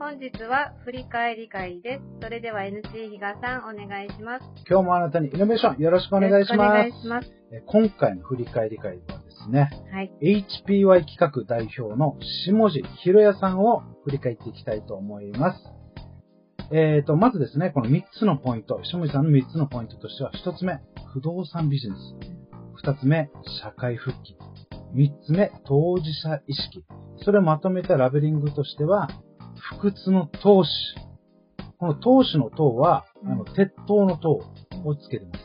本日は振り返り会です。それでは NC 比嘉さんお願いします。今日もあなたにイノベーションよろしくお願いしよろくお願います。します。え今回の振り返り会はですね、はい。HPY 企画代表の下地ひろやさんを振り返っていきたいと思います。えーと、まずですね、この3つのポイント、下地さんの3つのポイントとしては、1つ目、不動産ビジネス。2つ目、社会復帰。3つ目、当事者意識。それをまとめたラベリングとしては、不屈の投資。この投資の投は、あの、鉄塔の塔をつけてます。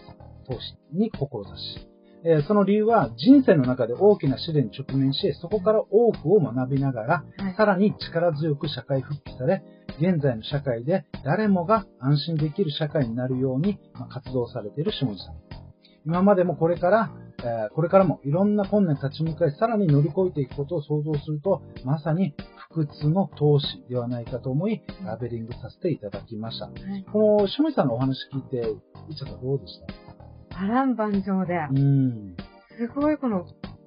投資に志。えーその理由は人生の中で大きな試練に直面し、そこから多くを学びながら、はい。さらに力強く社会復帰され、現在の社会で誰もが安心できる社会になるようにまあ活動されている下地さん。今までもこれから、えーこれからもいろんな困難に立ち向かい、さらに乗り越えていくことを想像すると、まさに不屈の投資ではないかと思い、ラベリングさせていただきました。はいこの下地さんのお話聞いて、いっちゃんどうでした？波乱万丈で、うん。すごいこの、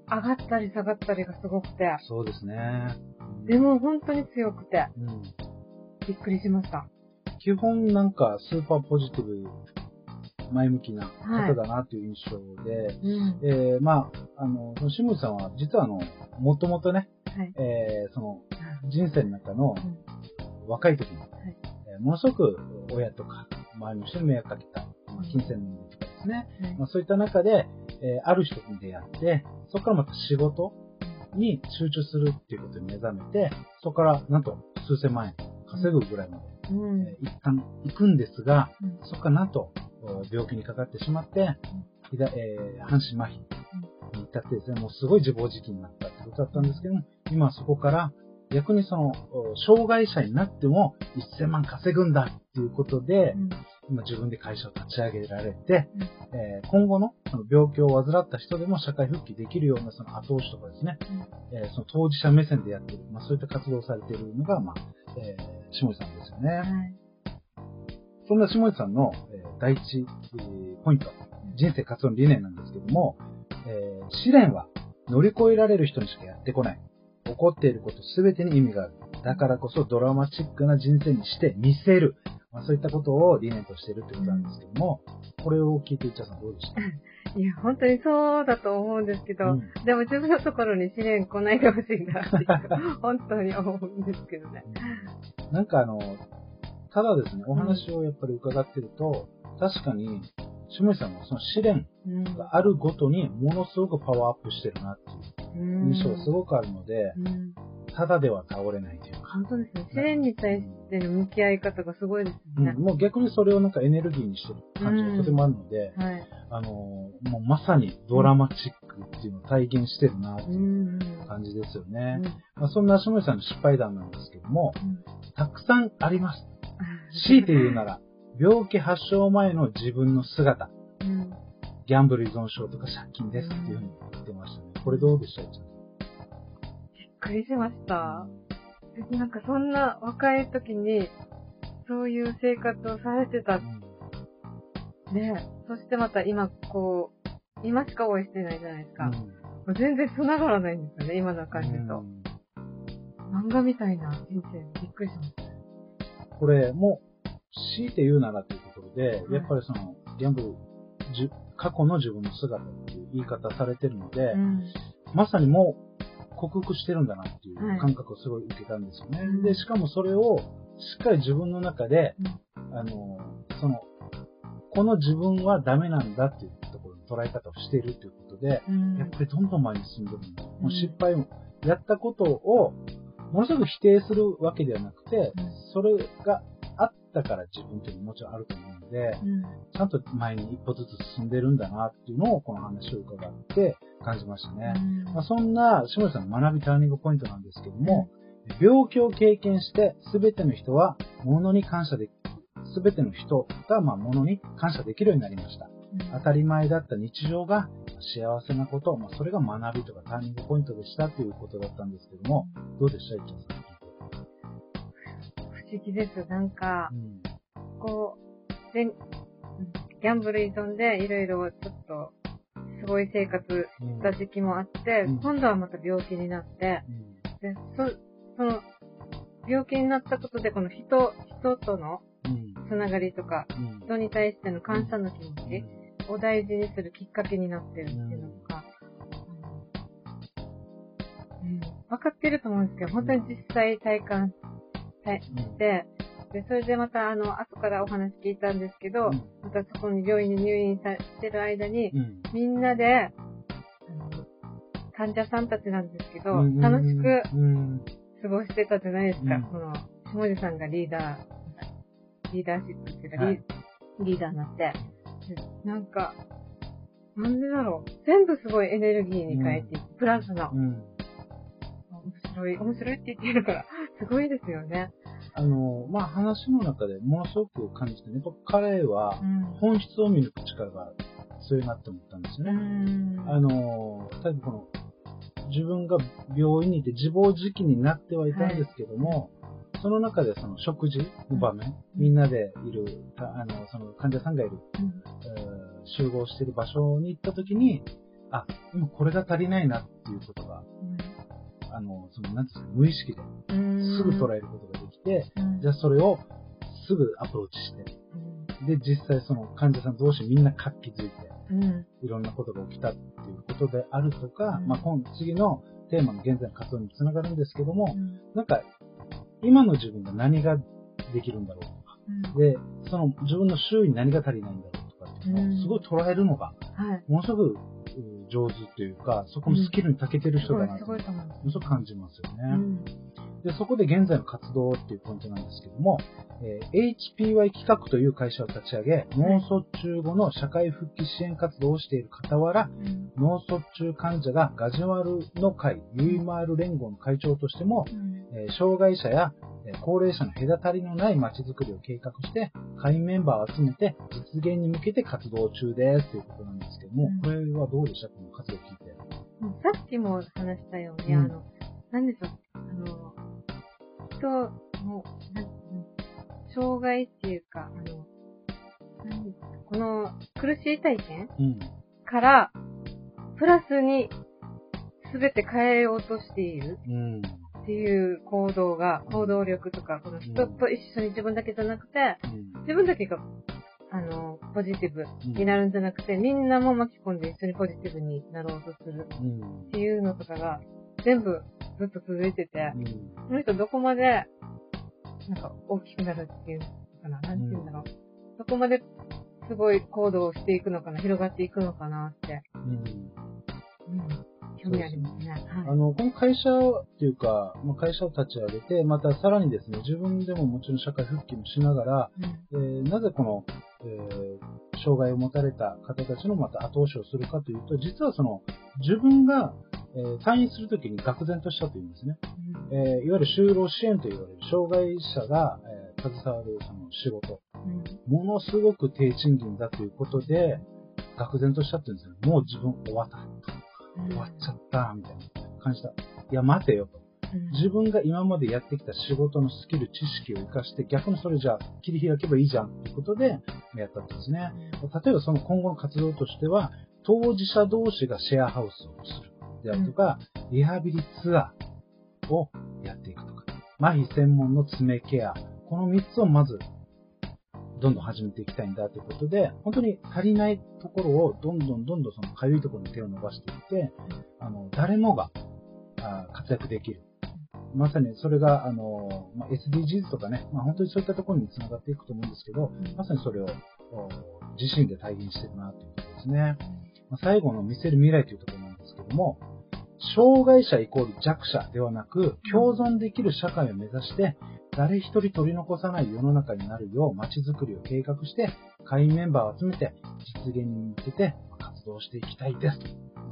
上がったり下がったりがすごくて、そうですね。でも本当に強くて、うん、びっくりしました。基本なんかスーパーポジティブ、前向きな方だなという印象で、うん。えー、まあ、あの、その下地さんは実はあの、もともとね、はい。えー、その、人生の中のうん。若い時に、い。えーものすごく親とか、周りの人に迷惑かけた、まあ、金銭とかですね、はい。まあ、そういった中で、えーある人に出会って、そこからまた仕事に集中するっていうことに目覚めて、そこからなんと数千万円稼ぐぐらいまで、うん。えー一旦行くんですが、うん。そこからなんとお病気にかかってしまって、ひだえー半身麻痺に至ってですね、もうすごい自暴自棄になったってことだったんですけども、今はそこから逆にその、お障害者になっても1000万稼ぐんだっていうことで、うん今自分で会社を立ち上げられて、うんえー今後のその病気を患った人でも社会復帰できるようなその後押しとかですね、えーその当事者目線でやっている、まあ、そういった活動をされているのが、まあ、えー下地さんですよね。はい。そんな下地さんの、えー第一、えーポイント、人生活動の理念なんですけども、えー試練は乗り越えられる人にしかやってこない。起こっていることすべてに意味がある。だからこそドラマチックな人生にして見せる。まあ、そういったことを理念としているということなんですけども、これを聞いていっちゃさんどうでした？いや、本当にそうだと思うんですけど、うんでも自分のところに試練来ないでほしいなって本当に思うんですけどね。なんかあの、ただですね、お話をやっぱり伺ってると、確かに、下地さんはその試練うん。があるごとにものすごくパワーアップしてるなっていう印象がすごくあるので、うん。ただでは倒れないというか、本当ですね。試練に対しての向き合い方がすごいですよね。うんもう逆にそれをなんかエネルギーにしてる感じがとてもあるので、はい。あのーもうまさにドラマチックっていうのを体現してるなってう。いうん感じですよね。うんまあ、そんな下地さんの失敗談なんですけども、うんたくさんあります。強いて言うなら、病気発症前の自分の姿、うん。ギャンブル依存症とか借金ですっていうふうに言ってましたね。これどうでした？びっくりしました。なんかそんな若い時に、そういう生活をされてた。ねそしてまた今こう、今しか応援してないじゃないですか。もう全然繋がらないんですよね、今の感じと。漫画みたいな人生、びっくりしました。これも、強いて言うならというところで、はいやっぱりその、ギャンブル、過去の自分の姿っていう言い方されてるので、うん。まさにもう克服してるんだなっていうはい感覚をすごい受けたんですよね。うんで、しかもそれをしっかり自分の中で、うんあの、その、この自分はダメなんだっていうところの捉え方をしているということで、うん。やっぱりどんどん前に進んでるんだ。もう失敗を、やったことを、ものすごく否定するわけではなくて、うんそれがあったから自分というのももちろんあると思うので、うん。ちゃんと前に一歩ずつ進んでるんだなっていうのをこの話を伺って感じましたね。まあ、そんな下地さんの学びターニングポイントなんですけども、病気を経験して全ての人は物に感謝でき全ての人がまあ物に感謝できるようになりました。当たり前だった日常が幸せなこと、まあ、それが学びとかターニングポイントでしたということだったんですけども、どうでした？いっちゃんさん。不思議です。なんかう、んこう、でギャンブル依存でいろいろちょっと、すごい生活した時期もあって、うん今度はまた病気になって、うんで、そ、その、病気になったことで、この人、人とのうん。つながりとか、うん。人に対しての感謝の気持ちを大事にするきっかけになってるっていうのとか、うん、分かってると思うんですけど、本当に実際体感体して、で、それでまた、あの、後からお話聞いたんですけど、うんまたそこに病院に入院さしてる間に、うん。みんなで、患者さんたちなんですけど、うん楽しくうん。過ごしてたじゃないですか。うんこの、下地さんがリーダー、リーダーシップっていうか、はいリリーダーになって、でなんか、なんでだろう。全部すごいエネルギーに変えてプラスの。うん。面白い、面白いって言ってるから、すごいですよね。あの、まあ、話の中でものすごく感じてね、彼はうん。本質を見抜く力が強いなって思ったんですようね。ん。あの、多分この、自分が病院にいて自暴自棄になってはいたんですけども、その中でその食事の場面、みんなでいる、たあの、その患者さんがいる、うん。えー集合している場所に行った時に、あ、今これが足りないなっていうことが、あの、その、なんていうんですか、無意識でうん。すぐ捉えることができて、うん。じゃあそれをすぐアプローチして、うん。で、実際その患者さん同士みんな活気づいて、うん。いろんなことが起きたっていうことであるとか、うん。まあ今次のテーマの現在の活動につながるんですけども、うん。なんか、今の自分が何ができるんだろうとか、で、その自分の周囲に何が足りないんだろうとかっていうのをすごい捉えるのが、はい。ものすごくうん上手というか、そこのスキルに長けてるす人だなと、ごいすごいと思います。そう感じますよね。うん。で、そこで現在の活動っていうポイントなんですけども、えー HPY 企画という会社を立ち上げ、脳卒中後の社会復帰支援活動をしている傍ら、うん脳卒中患者がガジュマルの会、ユイマール連合の会長としても、えー障害者やえー高齢者の隔たりのない街づくりを計画して、会員メンバーを集めて実現に向けて活動中ですということなんですけども、うんこれはどうでした？この活動を聞いて。うんさっきも話したように、うんあの、なんでしょう、人の、障害っていうか、あの、何この苦しい体験うん。から、プラスに全て変えようとしているうん。っていう行動が、行動力とか、この人と一緒に自分だけじゃなくて、うん。自分だけが、あの、ポジティブになるんじゃなくて、みんなも巻き込んで一緒にポジティブになろうとするうんっていうのとかが、全部ずっと続いてて、うん。この人どこまで、なんか大きくなるっていうのかな、なんて言うんだろう。どこまですごい行動をしていくのかな、広がっていくのかなって、興味ありますね。はい。あの、この会社っていうか、まあ、会社を立ち上げて、またさらにですね、自分でももちろん社会復帰もしながら、うんえーなぜこの、えー障害を持たれた方たちのまた後押しをするかというと、実はその、自分が、えー退院するときに愕然としたというんですね。えーいわゆる就労支援と言われる障害者が、えー携わるその仕事、うんものすごく低賃金だということで、愕然としたって言うんですよ。もう自分終わった。うん終わっちゃった、みたいな感じだ。いや、待てよ自分が今までやってきた仕事のスキル、知識を活かして、逆にそれじゃあ切り開けばいいじゃんっていうことでやったんですね。例えばその今後の活動としては、当事者同士がシェアハウスをする。であるとか、リハビリツアーをやっていくとか、麻痺専門の爪ケア、この3つをまず、どんどん始めていきたいんだということで、本当に足りないところをどんどんどんどんそのかゆいところに手を伸ばしていって、あの、誰もがあ活躍できる。まさにそれが、あの、まあ SDGs とかね、まあ、本当にそういったところにつながっていくと思うんですけど、まさにそれを自身で体現してるなということですね。まあ最後の見せる未来というところなんですけども、障害者イコール弱者ではなく、共存できる社会を目指して、誰一人取り残さない世の中になるよう街づくりを計画して、会員メンバーを集めて、実現に向けて活動していきたいです。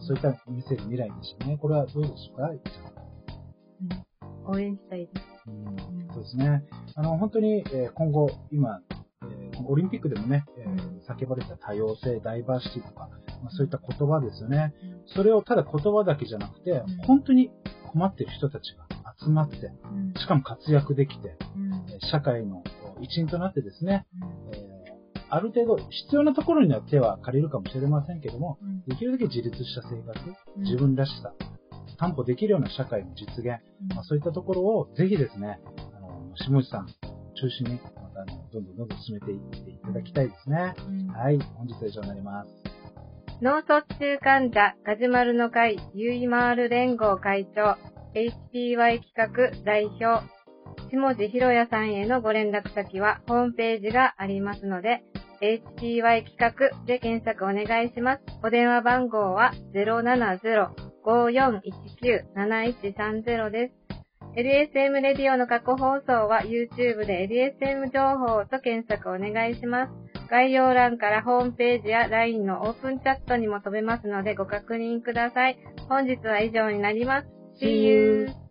そういった見せる未来でしたね。これはどうでしょうか？応援したいです。うんそうですね。あの、本当に、えー今後、今、えーオリンピックでもね、え叫ばれた多様性、ダイバーシティとか、まあ、そういった言葉ですよね。それをただ言葉だけじゃなくて、ん本当に困っている人たちが集まって、うん。しかも活躍できて、社会の一員となってですね、ある程度必要なところには手は借りるかもしれませんけども、うん。できるだけ自立した生活、うん。自分らしさ、担保できるような社会の実現、まあ、そういったところをぜひですね、あのの、下地さん中心に、またどんどんどんどん進めていっていただきたいですね。はい。本日は以上になります。脳卒中患者、ガジュマルの会、ゆいまーる連合会長、HPY 企画代表、下地ひろやさんへのご連絡先はホームページがありますので、HPY 企画で検索お願いします。お電話番号は070-5419-7130です。LSM レディオの過去放送は YouTube で LSM 情報と検索お願いします。概要欄からホームページや LINE のオープンチャットにも飛べますのでご確認ください。本日は以上になります。See you!